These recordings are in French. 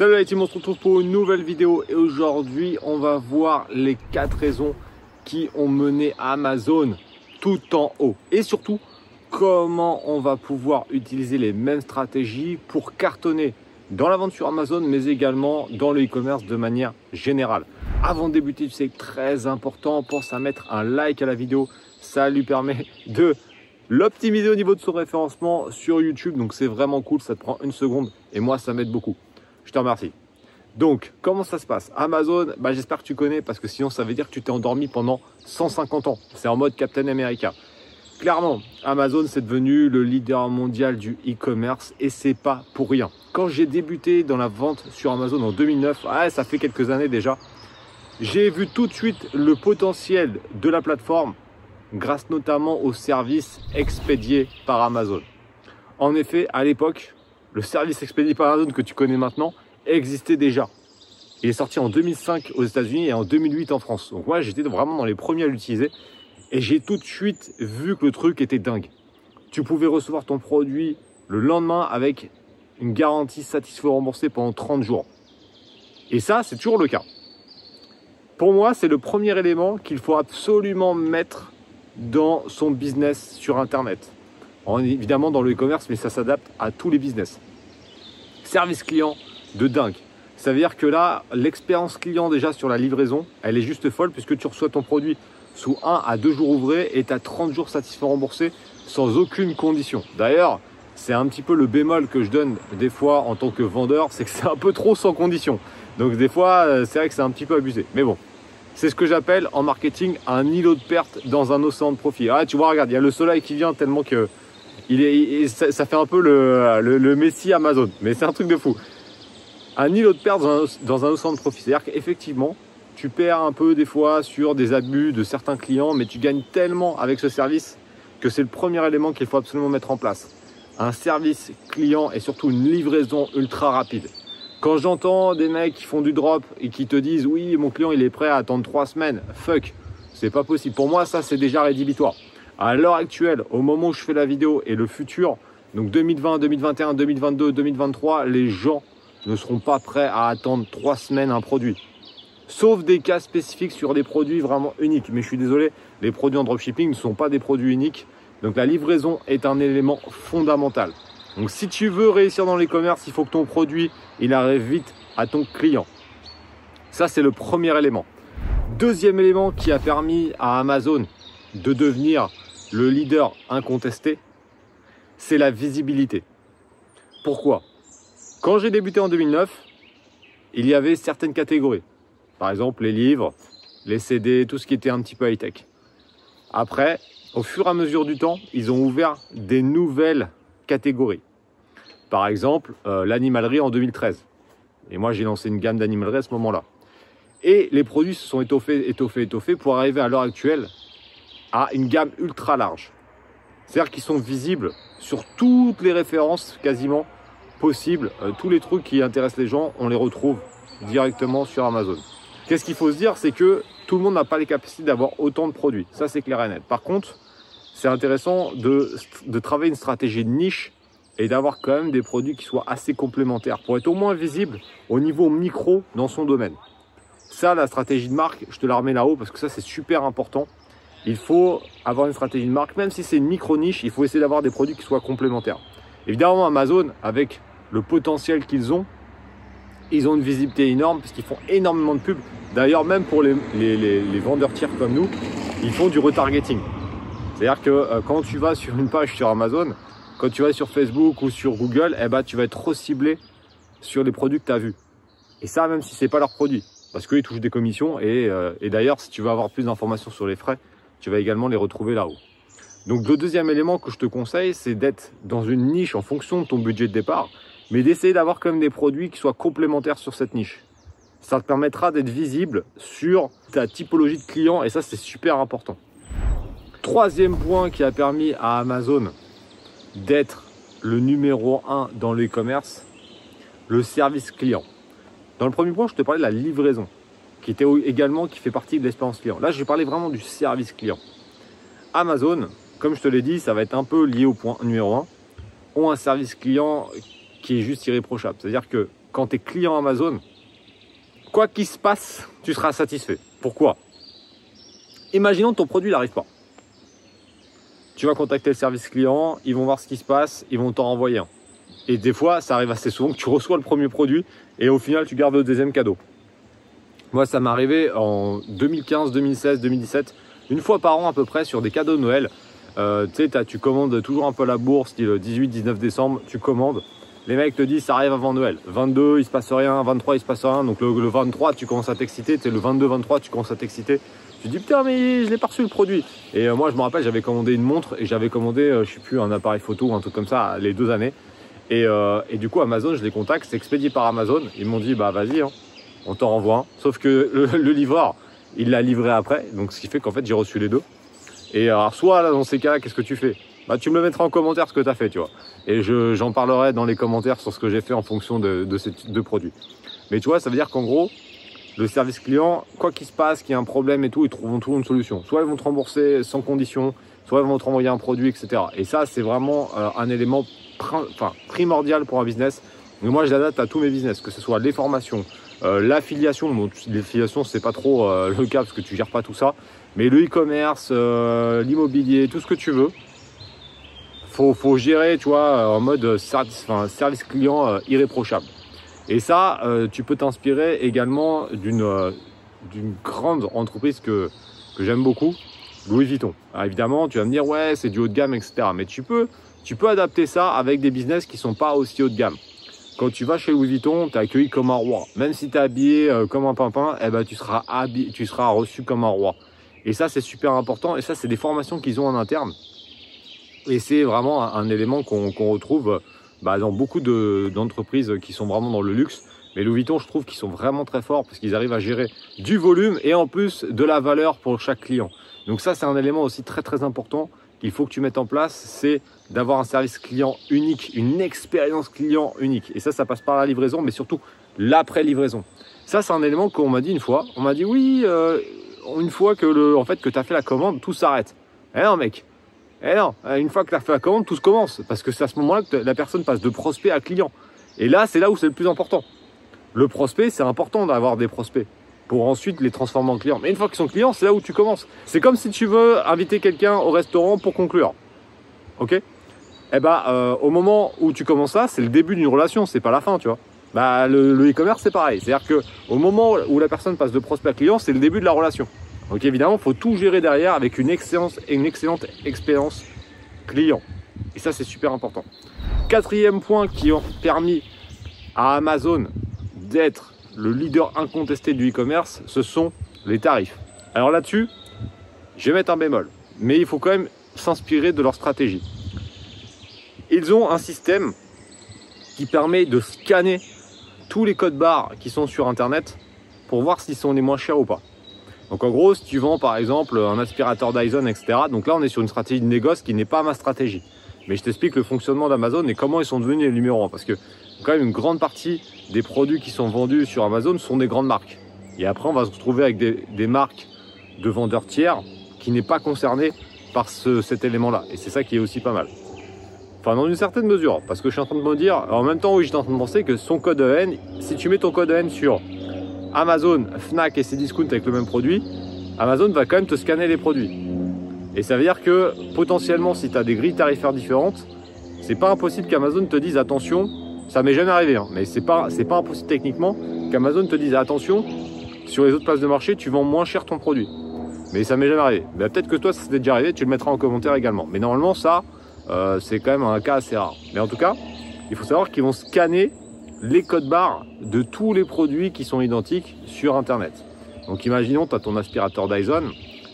Salut les team, on se retrouve pour une nouvelle vidéo et aujourd'hui on va voir les 4 raisons qui ont mené Amazon tout en haut et surtout comment on va pouvoir utiliser les mêmes stratégies pour cartonner dans la vente sur Amazon mais également dans le e-commerce de manière générale. Avant de débuter, tu sais, très important, pense à mettre un like à la vidéo, ça lui permet de l'optimiser au niveau de son référencement sur YouTube. Donc c'est vraiment cool, ça te prend une seconde et moi ça m'aide beaucoup. Je te remercie. Donc, comment ça se passe? Amazon, bah, j'espère que tu connais parce que sinon ça veut dire que tu t'es endormi pendant 150 ans. C'est en mode Captain America. Clairement, Amazon c'est devenu le leader mondial du e-commerce et c'est pas pour rien. Quand j'ai débuté dans la vente sur Amazon en 2009, ah, ça fait quelques années déjà, j'ai vu tout de suite le potentiel de la plateforme grâce notamment aux services expédiés par Amazon. En effet, à l'époque, le service expédié par Amazon que tu connais maintenant existait déjà. Il est sorti en 2005 aux États-Unis et en 2008 en France. Donc moi, j'étais vraiment dans les premiers à l'utiliser et j'ai tout de suite vu que le truc était dingue. Tu pouvais recevoir ton produit le lendemain avec une garantie satisfait remboursée pendant 30 jours. Et ça, c'est toujours le cas. Pour moi, c'est le premier élément qu'il faut absolument mettre dans son business sur Internet. évidemment dans le e-commerce, mais ça s'adapte à tous les business. Service client de dingue. Ça veut dire que là, l'expérience client déjà sur la livraison, elle est juste folle puisque tu reçois ton produit sous 1 à 2 jours ouvrés et tu as 30 jours satisfaits remboursés sans aucune condition. D'ailleurs, c'est un petit peu le bémol que je donne des fois en tant que vendeur, c'est que c'est un peu trop sans condition. Donc des fois, euh, c'est vrai que c'est un petit peu abusé. Mais bon, c'est ce que j'appelle en marketing un îlot de perte dans un océan de profit. Ah, tu vois, regarde, il y a le soleil qui vient tellement que ça, fait un peu le, le, Messi Amazon. Mais c'est un truc de fou. Un îlot de perte dans un, dans océan de profit. C'est-à-dire qu'effectivement, tu perds un peu des fois sur des abus de certains clients, mais tu gagnes tellement avec ce service que c'est le premier élément qu'il faut absolument mettre en place. Un service client et surtout une livraison ultra rapide. Quand j'entends des mecs qui font du drop et qui te disent oui, mon client il est prêt à attendre trois semaines, fuck, c'est pas possible. Pour moi, ça c'est déjà rédhibitoire. À l'heure actuelle, au moment où je fais la vidéo et le futur, donc 2020, 2021, 2022, 2023, les gens ne seront pas prêts à attendre trois semaines un produit. Sauf des cas spécifiques sur des produits vraiment uniques. Mais je suis désolé, les produits en dropshipping ne sont pas des produits uniques. Donc la livraison est un élément fondamental. Donc si tu veux réussir dans l'e-commerce, il faut que ton produit, il arrive vite à ton client. Ça, c'est le premier élément. Deuxième élément qui a permis à Amazon de devenir le leader incontesté, c'est la visibilité. Pourquoi? Quand j'ai débuté en 2009, il y avait certaines catégories. Par exemple, les livres, les CD, tout ce qui était un petit peu high-tech. Après, au fur et à mesure du temps, ils ont ouvert des nouvelles catégories. Par exemple, euh, l'animalerie en 2013. Et moi, j'ai lancé une gamme d'animalerie à ce moment-là. Et les produits se sont étoffés, étoffés, étoffés pour arriver à l'heure actuelle à une gamme ultra large. C'est-à-dire qu'ils sont visibles sur toutes les références quasiment possibles. Euh, tous les trucs qui intéressent les gens, on les retrouve directement sur Amazon. Qu'est-ce qu'il faut se dire? C'est que tout le monde n'a pas les capacités d'avoir autant de produits. Ça, c'est clair et net. Par contre, c'est intéressant de, travailler une stratégie de niche et d'avoir quand même des produits qui soient assez complémentaires pour être au moins visible au niveau micro dans son domaine. Ça, la stratégie de marque, je te la remets là-haut parce que ça, c'est super important. Il faut avoir une stratégie de marque, même si c'est une micro-niche, il faut essayer d'avoir des produits qui soient complémentaires. Évidemment, Amazon, avec le potentiel qu'ils ont, ils ont une visibilité énorme parce qu'ils font énormément de pubs. D'ailleurs, même pour les, les vendeurs tiers comme nous, ils font du retargeting. C'est-à-dire que euh, quand tu vas sur une page sur Amazon, quand tu vas sur Facebook ou sur Google, eh ben, tu vas être trop ciblé sur les produits que tu as vus. Et ça, même si c'est pas leur produit, parce qu'ils touchent des commissions. Et, euh, et d'ailleurs, si tu veux avoir plus d'informations sur les frais, tu vas également les retrouver là-haut. Donc le deuxième élément que je te conseille, c'est d'être dans une niche en fonction de ton budget de départ, mais d'essayer d'avoir quand même des produits qui soient complémentaires sur cette niche. Ça te permettra d'être visible sur ta typologie de clients et ça c'est super important. Troisième point qui a permis à Amazon d'être le numéro 1 dans l'e-commerce, le service client. Dans le premier point, je te parlais de la livraison, qui était également qui fait partie de l'expérience client. Là, je vais parler vraiment du service client. Amazon, comme je te l'ai dit, ça va être un peu lié au point numéro 1, ont un service client qui est juste irréprochable. C'est-à-dire que quand tu es client Amazon, quoi qu'il se passe, tu seras satisfait. Pourquoi? Imaginons que ton produit n'arrive pas. Tu vas contacter le service client, ils vont voir ce qui se passe, ils vont t'en renvoyer un. Et des fois, ça arrive assez souvent que tu reçois le premier produit et au final, tu gardes le deuxième cadeau. Moi, ça m'est arrivé en 2015, 2016, 2017, une fois par an à peu près sur des cadeaux de Noël. Euh, tu sais, tu commandes toujours un peu la bourse, le 18-19 décembre, tu commandes. Les mecs te disent ça arrive avant Noël. 22, il se passe rien. 23, il se passe rien. Donc le, 23, tu commences à t'exciter. Tu le 22, 23, tu commences à t'exciter. Tu dis putain, mais je l'ai pas reçu le produit. Et euh, moi, je me rappelle, j'avais commandé une montre et j'avais commandé, euh, je sais plus, un appareil photo ou un truc comme ça les deux années. Et, et du coup, Amazon, je les contacte, c'est expédié par Amazon. Ils m'ont dit bah vas-y, hein, on t'en renvoie un. Sauf que le, livreur, il l'a livré après. Donc ce qui fait qu'en fait, j'ai reçu les deux. Et alors, soit là, dans ces cas-là, qu'est-ce que tu fais? Bah, Tu me le mettras en commentaire ce que tu as fait, tu vois. Et j'en parlerai dans les commentaires sur ce que j'ai fait en fonction de, ces deux produits. Mais tu vois, ça veut dire qu'en gros, le service client, quoi qu'il se passe, qu'il y ait un problème et tout, ils trouveront toujours une solution. Soit ils vont te rembourser sans condition, soit ils vont te renvoyer un produit, etc. Et ça, c'est vraiment euh, un élément primordial pour un business. Mais moi, je l'adapte à tous mes business, que ce soit les formations, euh, l'affiliation. Bon, l'affiliation, c'est pas trop euh, le cas parce que tu gères pas tout ça. Mais le e-commerce, euh, l'immobilier, tout ce que tu veux, faut, faut gérer, tu vois, en mode service, service client euh, irréprochable. Et ça, euh, tu peux t'inspirer également d'une grande entreprise que, que j'aime beaucoup, Louis Vuitton. évidemment, tu vas me dire, ouais, c'est du haut de gamme, etc. Mais tu peux, tu peux adapter ça avec des business qui sont pas aussi haut de gamme. Quand tu vas chez Louis Vuitton, tu es accueilli comme un roi. Même si tu es habillé comme un pimpin, eh ben, tu, seras tu seras reçu comme un roi. Et ça, c'est super important. Et ça, c'est des formations qu'ils ont en interne. Et c'est vraiment un, élément qu'on retrouve bah, dans beaucoup d'entreprises qui sont vraiment dans le luxe. Mais Louis Vuitton, je trouve qu'ils sont vraiment très forts parce qu'ils arrivent à gérer du volume et en plus de la valeur pour chaque client. Donc ça, c'est un élément aussi très très important qu'il faut que tu mettes en place, c'est d'avoir un service client unique, une expérience client unique. Et ça, ça passe par la livraison, mais surtout l'après-livraison. Ça, c'est un élément qu'on m'a dit une fois. On m'a dit, oui, euh, une fois que le, en fait, que tu as fait la commande, tout s'arrête. Eh non, mec. Eh non, une fois que tu as fait la commande, tout se commence. Parce que c'est à ce moment-là que la personne passe de prospect à client. Et là, c'est là où c'est le plus important. Le prospect, c'est important d'avoir des prospects pour ensuite les transformer en clients. Mais une fois qu'ils sont clients, c'est là où tu commences. C'est comme si tu veux inviter quelqu'un au restaurant pour conclure. Ok? Eh euh, au moment où tu commences ça, c'est le début d'une relation, c'est pas la fin, tu vois. Bah, le e-commerce, c'est pareil. C'est-à-dire qu'au moment où la personne passe de prospect à client, c'est le début de la relation. Donc évidemment, il faut tout gérer derrière avec une excellente, une excellente expérience client. Et ça, c'est super important. Quatrième point qui a permis à Amazon d'être le leader incontesté du e-commerce, ce sont les tarifs. Alors là-dessus, je vais mettre un bémol. Mais il faut quand même s'inspirer de leur stratégie. Ils ont un système qui permet de scanner tous les codes barres qui sont sur Internet pour voir s'ils sont les moins chers ou pas. Donc en gros, si tu vends par exemple un aspirateur Dyson, etc., donc là on est sur une stratégie de négoce qui n'est pas ma stratégie. Mais je t'explique le fonctionnement d'Amazon et comment ils sont devenus les numéros 1. Parce que quand même une grande partie des produits qui sont vendus sur Amazon sont des grandes marques. Et après on va se retrouver avec des, marques de vendeurs tiers qui n'est pas concerné par cet élément-là. Et c'est ça qui est aussi pas mal. Enfin, dans une certaine mesure, parce que je suis en train de me dire, en même temps, oui, j'étais en train de penser que son code EN, si tu mets ton code EN sur Amazon, Fnac et Cdiscount avec le même produit, Amazon va quand même te scanner les produits. Et ça veut dire que potentiellement, si tu as des grilles tarifaires différentes, c'est pas impossible qu'Amazon te dise attention, ça m'est jamais arrivé, hein, mais c'est pas, pas impossible techniquement qu'Amazon te dise attention, sur les autres places de marché, tu vends moins cher ton produit. Mais ça m'est jamais arrivé. Ben, Peut-être que toi, ça s'est déjà arrivé, tu le mettras en commentaire également. Mais normalement, ça, euh, c'est quand même un cas assez rare. Mais en tout cas, il faut savoir qu'ils vont scanner les codes barres de tous les produits qui sont identiques sur Internet. Donc imaginons, tu as ton aspirateur Dyson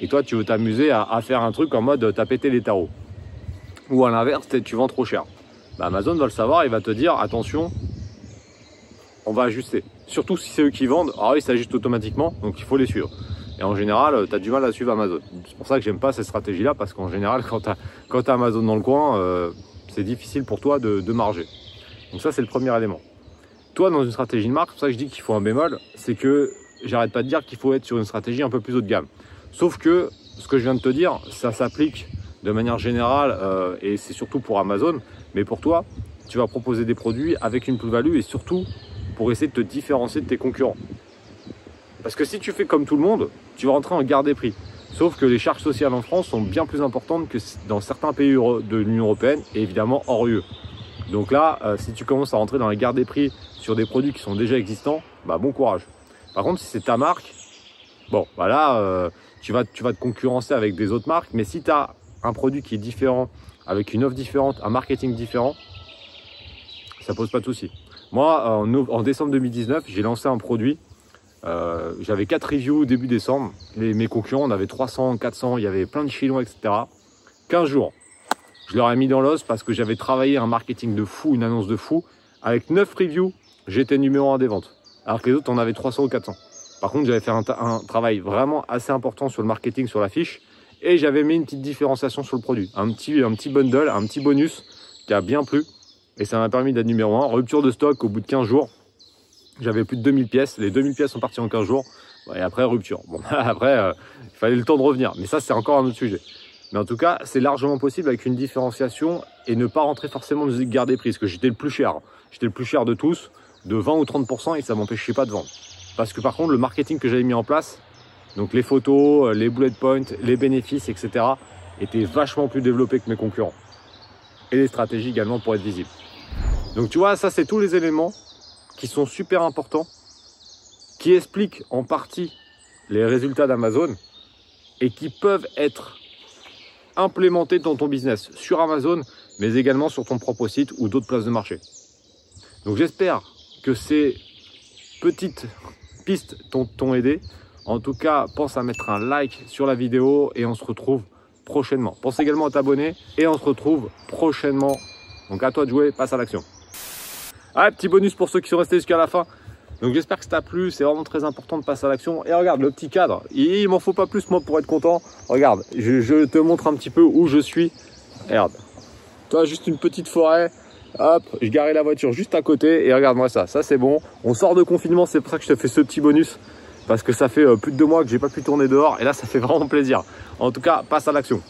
et toi tu veux t'amuser à, faire un truc en mode t'as pété les tarots. Ou à l'inverse, tu vends trop cher. Bah, Amazon va le savoir, il va te dire attention, on va ajuster. Surtout si c'est eux qui vendent, alors ils s'ajustent automatiquement, donc il faut les suivre. Et en général, euh, tu as du mal à suivre Amazon. C'est pour ça que j'aime pas cette stratégie-là, parce qu'en général, quand tu as, Amazon dans le coin, euh, c'est difficile pour toi de, marger. Donc ça, c'est le premier élément. Toi, dans une stratégie de marque, c'est pour ça que je dis qu'il faut un bémol, c'est que j'arrête pas de dire qu'il faut être sur une stratégie un peu plus haut de gamme. Sauf que ce que je viens de te dire, ça s'applique de manière générale, euh, et c'est surtout pour Amazon, mais pour toi, tu vas proposer des produits avec une plus-value et surtout pour essayer de te différencier de tes concurrents. Parce que si tu fais comme tout le monde, tu vas rentrer en garde des prix. Sauf que les charges sociales en France sont bien plus importantes que dans certains pays de l'Union Européenne et évidemment hors UE. Donc là, euh, si tu commences à rentrer dans la garde des prix sur des produits qui sont déjà existants, bah bon courage. Par contre, si c'est ta marque, bon, bah euh, tu, vas, tu vas te concurrencer avec des autres marques. Mais si tu un produit qui est différent, avec une offre différente, un marketing différent, ça pose pas de souci. Moi, en, décembre 2019, j'ai lancé un produit euh, j'avais 4 reviews début décembre. mes concurrents en avaient 300, 400, il y avait plein de chinois, etc. 15 jours. Je leur ai mis dans l'os parce que j'avais travaillé un marketing de fou, une annonce de fou. Avec 9 reviews, j'étais numéro 1 des ventes. Alors que les autres en avaient 300 ou 400. Par contre, j'avais fait un, travail vraiment assez important sur le marketing, sur la fiche. Et j'avais mis une petite différenciation sur le produit. Un petit, un petit bundle, un petit bonus qui a bien plu. Et ça m'a permis d'être numéro 1. Rupture de stock au bout de 15 jours. J'avais plus de 2000 pièces. Les 2000 pièces sont parties en 15 jours. Et après, rupture. Bon, après, euh, il fallait le temps de revenir. Mais ça, c'est encore un autre sujet. Mais en tout cas, c'est largement possible avec une différenciation et ne pas rentrer forcément dans une garde des prix. Parce que j'étais le plus cher. J'étais le plus cher de tous, de 20 ou 30% et ça m'empêchait pas de vendre. Parce que par contre, le marketing que j'avais mis en place, donc les photos, euh, les bullet points, les bénéfices, etc., était vachement plus développé que mes concurrents. Et les stratégies également pour être visible. Donc tu vois, ça c'est tous les éléments qui sont super importants, qui expliquent en partie les résultats d'Amazon et qui peuvent être implémentés dans ton business sur Amazon, mais également sur ton propre site ou d'autres places de marché. Donc j'espère que ces petites pistes t'ont aidé. En tout cas, pense à mettre un like sur la vidéo et on se retrouve prochainement. Pense également à t'abonner et on se retrouve prochainement. Donc à toi de jouer, passe à l'action. Ah, petit bonus pour ceux qui sont restés jusqu'à la fin. Donc j'espère que ça t'a plu, c'est vraiment très important de passer à l'action. Et regarde le petit cadre, il, m'en faut pas plus moi pour être content. Regarde, je, te montre un petit peu où je suis. Regarde, toi juste une petite forêt, hop, je garais la voiture juste à côté et regarde-moi ça, ça c'est bon. On sort de confinement, c'est pour ça que je te fais ce petit bonus. Parce que ça fait euh, plus de deux mois que j'ai pas pu tourner dehors et là ça fait vraiment plaisir. En tout cas, passe à l'action.